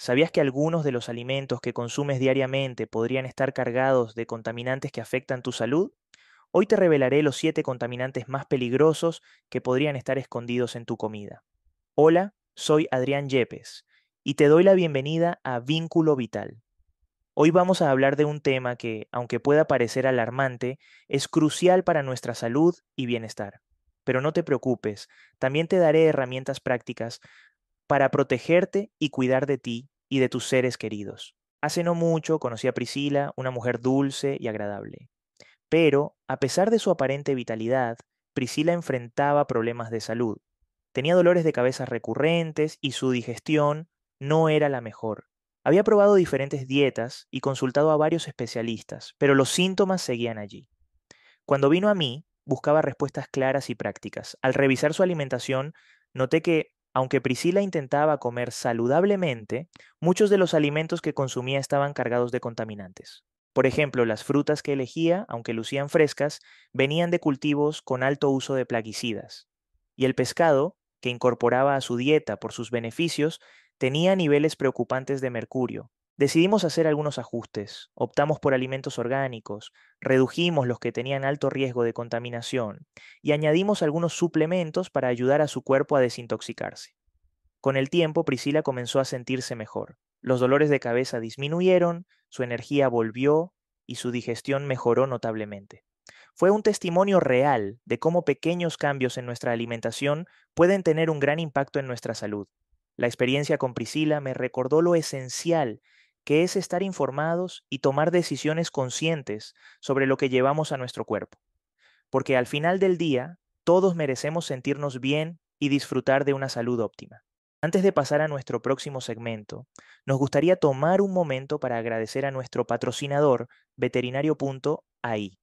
¿Sabías que algunos de los alimentos que consumes diariamente podrían estar cargados de contaminantes que afectan tu salud? Hoy te revelaré los 7 contaminantes más peligrosos que podrían estar escondidos en tu comida. Hola, soy Adrián Yepes y te doy la bienvenida a Vínculo Vital. Hoy vamos a hablar de un tema que, aunque pueda parecer alarmante, es crucial para nuestra salud y bienestar. Pero no te preocupes, también te daré herramientas prácticas para protegerte y cuidar de ti y de tus seres queridos. Hace no mucho conocí a Priscila, una mujer dulce y agradable. Pero, a pesar de su aparente vitalidad, Priscila enfrentaba problemas de salud. Tenía dolores de cabeza recurrentes y su digestión no era la mejor. Había probado diferentes dietas y consultado a varios especialistas, pero los síntomas seguían allí. Cuando vino a mí, buscaba respuestas claras y prácticas. Al revisar su alimentación, noté que, aunque Priscila intentaba comer saludablemente, muchos de los alimentos que consumía estaban cargados de contaminantes. Por ejemplo, las frutas que elegía, aunque lucían frescas, venían de cultivos con alto uso de plaguicidas. Y el pescado, que incorporaba a su dieta por sus beneficios, tenía niveles preocupantes de mercurio. Decidimos hacer algunos ajustes, optamos por alimentos orgánicos, redujimos los que tenían alto riesgo de contaminación y añadimos algunos suplementos para ayudar a su cuerpo a desintoxicarse. Con el tiempo, Priscila comenzó a sentirse mejor. Los dolores de cabeza disminuyeron, su energía volvió y su digestión mejoró notablemente. Fue un testimonio real de cómo pequeños cambios en nuestra alimentación pueden tener un gran impacto en nuestra salud. La experiencia con Priscila me recordó lo esencial que es estar informados y tomar decisiones conscientes sobre lo que llevamos a nuestro cuerpo. Porque al final del día, todos merecemos sentirnos bien y disfrutar de una salud óptima. Antes de pasar a nuestro próximo segmento, nos gustaría tomar un momento para agradecer a nuestro patrocinador, veterinario.ai.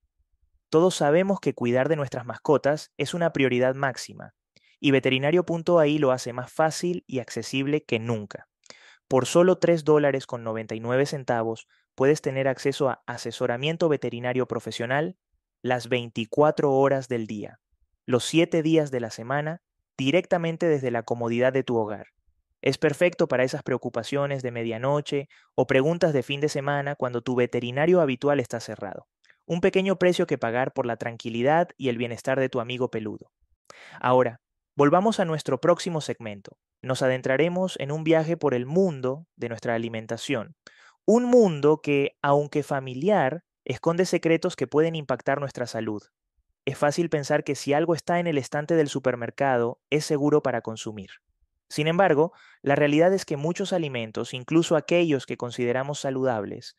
Todos sabemos que cuidar de nuestras mascotas es una prioridad máxima, y veterinario.ai lo hace más fácil y accesible que nunca. Por solo 3 dólares con 99 centavos puedes tener acceso a asesoramiento veterinario profesional las 24 horas del día, los 7 días de la semana directamente desde la comodidad de tu hogar. Es perfecto para esas preocupaciones de medianoche o preguntas de fin de semana cuando tu veterinario habitual está cerrado. Un pequeño precio que pagar por la tranquilidad y el bienestar de tu amigo peludo. Ahora, volvamos a nuestro próximo segmento. Nos adentraremos en un viaje por el mundo de nuestra alimentación. Un mundo que, aunque familiar, esconde secretos que pueden impactar nuestra salud, es fácil pensar que si algo está en el estante del supermercado es seguro para consumir. Sin embargo, la realidad es que muchos alimentos, incluso aquellos que consideramos saludables,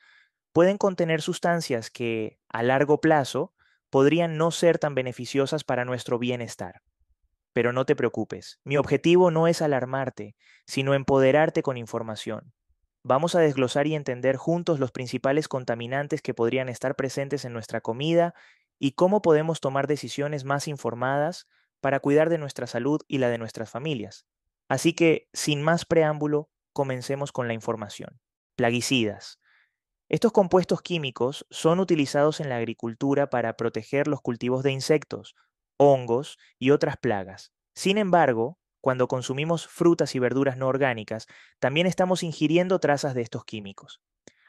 pueden contener sustancias que, a largo plazo, podrían no ser tan beneficiosas para nuestro bienestar. Pero no te preocupes, mi objetivo no es alarmarte, sino empoderarte con información. Vamos a desglosar y entender juntos los principales contaminantes que podrían estar presentes en nuestra comida y cómo podemos tomar decisiones más informadas para cuidar de nuestra salud y la de nuestras familias. Así que, sin más preámbulo, comencemos con la información. Plaguicidas. Estos compuestos químicos son utilizados en la agricultura para proteger los cultivos de insectos, hongos y otras plagas. Sin embargo, cuando consumimos frutas y verduras no orgánicas, también estamos ingiriendo trazas de estos químicos.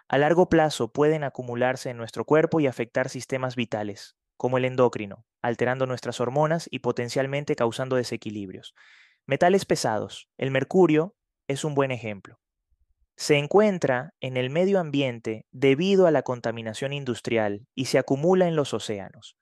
A largo plazo pueden acumularse en nuestro cuerpo y afectar sistemas vitales, como el endocrino, alterando nuestras hormonas y potencialmente causando desequilibrios. Metales pesados. El mercurio es un buen ejemplo. Se encuentra en el medio ambiente debido a la contaminación industrial y se acumula en los océanos.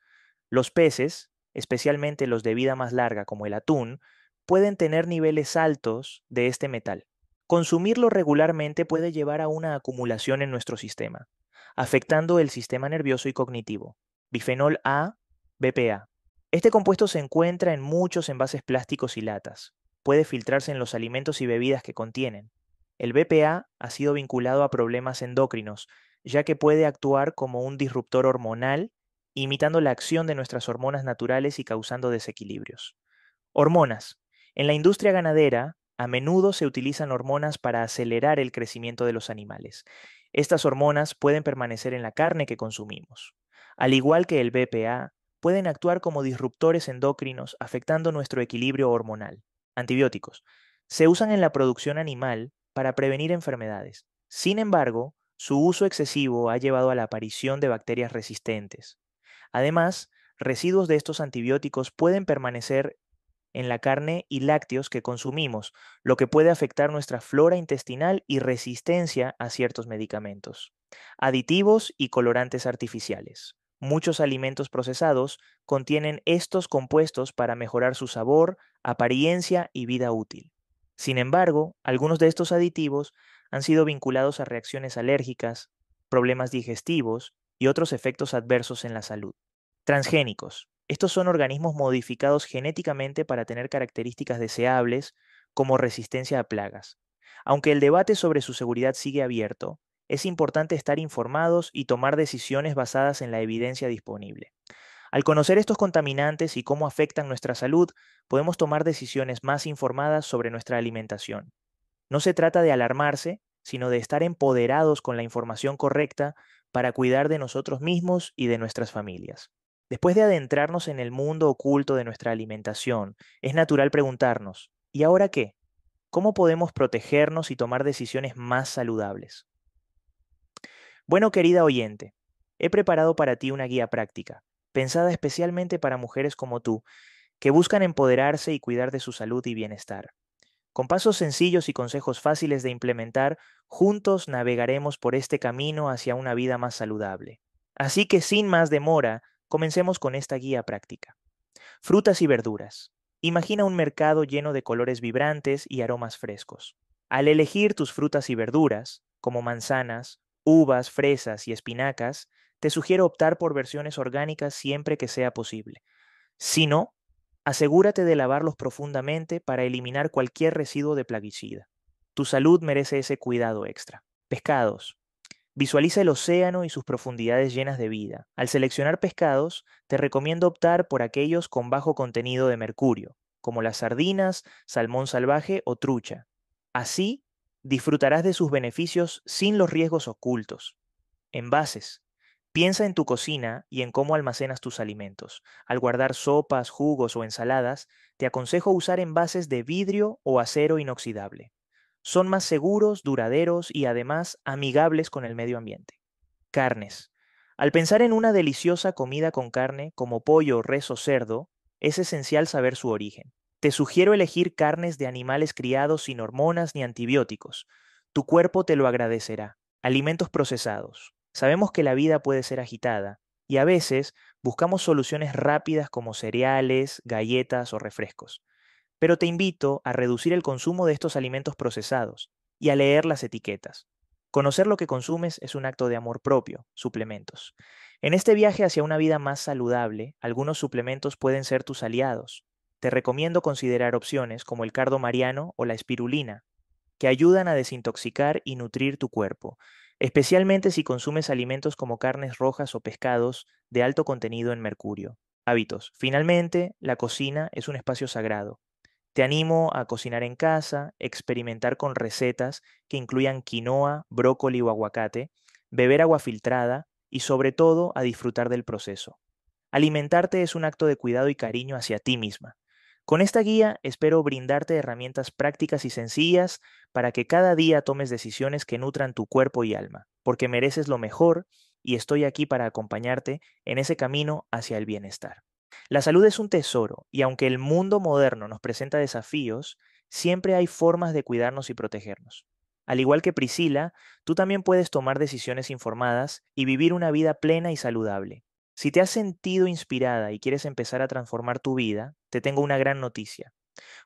Los peces, especialmente los de vida más larga como el atún, pueden tener niveles altos de este metal. Consumirlo regularmente puede llevar a una acumulación en nuestro sistema, afectando el sistema nervioso y cognitivo. Bifenol A, BPA. Este compuesto se encuentra en muchos envases plásticos y latas. Puede filtrarse en los alimentos y bebidas que contienen. El BPA ha sido vinculado a problemas endocrinos, ya que puede actuar como un disruptor hormonal, imitando la acción de nuestras hormonas naturales y causando desequilibrios. Hormonas. En la industria ganadera, a menudo se utilizan hormonas para acelerar el crecimiento de los animales. Estas hormonas pueden permanecer en la carne que consumimos. Al igual que el BPA, pueden actuar como disruptores endocrinos afectando nuestro equilibrio hormonal. Antibióticos. Se usan en la producción animal para prevenir enfermedades. Sin embargo, su uso excesivo ha llevado a la aparición de bacterias resistentes. Además, residuos de estos antibióticos pueden permanecer en la carne y lácteos que consumimos, lo que puede afectar nuestra flora intestinal y resistencia a ciertos medicamentos. Aditivos y colorantes artificiales. Muchos alimentos procesados contienen estos compuestos para mejorar su sabor, apariencia y vida útil. Sin embargo, algunos de estos aditivos han sido vinculados a reacciones alérgicas, problemas digestivos y otros efectos adversos en la salud. Transgénicos. Estos son organismos modificados genéticamente para tener características deseables como resistencia a plagas. Aunque el debate sobre su seguridad sigue abierto, es importante estar informados y tomar decisiones basadas en la evidencia disponible. Al conocer estos contaminantes y cómo afectan nuestra salud, podemos tomar decisiones más informadas sobre nuestra alimentación. No se trata de alarmarse, sino de estar empoderados con la información correcta para cuidar de nosotros mismos y de nuestras familias. Después de adentrarnos en el mundo oculto de nuestra alimentación, es natural preguntarnos, ¿y ahora qué? ¿Cómo podemos protegernos y tomar decisiones más saludables? Bueno, querida oyente, he preparado para ti una guía práctica, pensada especialmente para mujeres como tú, que buscan empoderarse y cuidar de su salud y bienestar. Con pasos sencillos y consejos fáciles de implementar, juntos navegaremos por este camino hacia una vida más saludable. Así que sin más demora, comencemos con esta guía práctica. Frutas y verduras. Imagina un mercado lleno de colores vibrantes y aromas frescos. Al elegir tus frutas y verduras, como manzanas, uvas, fresas y espinacas, te sugiero optar por versiones orgánicas siempre que sea posible. Si no, asegúrate de lavarlos profundamente para eliminar cualquier residuo de plaguicida. Tu salud merece ese cuidado extra. Pescados. Visualiza el océano y sus profundidades llenas de vida. Al seleccionar pescados, te recomiendo optar por aquellos con bajo contenido de mercurio, como las sardinas, salmón salvaje o trucha. Así disfrutarás de sus beneficios sin los riesgos ocultos. Envases. Piensa en tu cocina y en cómo almacenas tus alimentos. Al guardar sopas, jugos o ensaladas, te aconsejo usar envases de vidrio o acero inoxidable. Son más seguros, duraderos y además amigables con el medio ambiente. Carnes. Al pensar en una deliciosa comida con carne como pollo, res o cerdo, es esencial saber su origen. Te sugiero elegir carnes de animales criados sin hormonas ni antibióticos. Tu cuerpo te lo agradecerá. Alimentos procesados. Sabemos que la vida puede ser agitada y a veces buscamos soluciones rápidas como cereales, galletas o refrescos. Pero te invito a reducir el consumo de estos alimentos procesados y a leer las etiquetas. Conocer lo que consumes es un acto de amor propio, suplementos. En este viaje hacia una vida más saludable, algunos suplementos pueden ser tus aliados te recomiendo considerar opciones como el cardo mariano o la espirulina, que ayudan a desintoxicar y nutrir tu cuerpo, especialmente si consumes alimentos como carnes rojas o pescados de alto contenido en mercurio. Hábitos. Finalmente, la cocina es un espacio sagrado. Te animo a cocinar en casa, experimentar con recetas que incluyan quinoa, brócoli o aguacate, beber agua filtrada y sobre todo a disfrutar del proceso. Alimentarte es un acto de cuidado y cariño hacia ti misma. Con esta guía espero brindarte herramientas prácticas y sencillas para que cada día tomes decisiones que nutran tu cuerpo y alma, porque mereces lo mejor y estoy aquí para acompañarte en ese camino hacia el bienestar. La salud es un tesoro y aunque el mundo moderno nos presenta desafíos, siempre hay formas de cuidarnos y protegernos. Al igual que Priscila, tú también puedes tomar decisiones informadas y vivir una vida plena y saludable. Si te has sentido inspirada y quieres empezar a transformar tu vida, te tengo una gran noticia.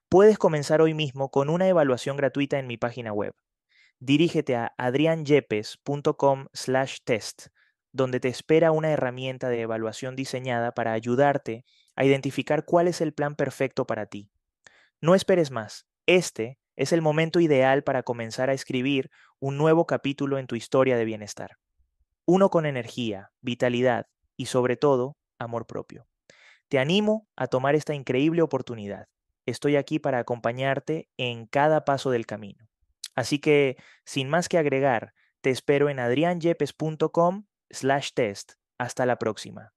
Puedes comenzar hoy mismo con una evaluación gratuita en mi página web. Dirígete a adrianyepes.com/test, donde te espera una herramienta de evaluación diseñada para ayudarte a identificar cuál es el plan perfecto para ti. No esperes más. Este es el momento ideal para comenzar a escribir un nuevo capítulo en tu historia de bienestar. Uno con energía, vitalidad y sobre todo amor propio. Te animo a tomar esta increíble oportunidad. Estoy aquí para acompañarte en cada paso del camino. Así que, sin más que agregar, te espero en adrianyepes.com slash test. Hasta la próxima.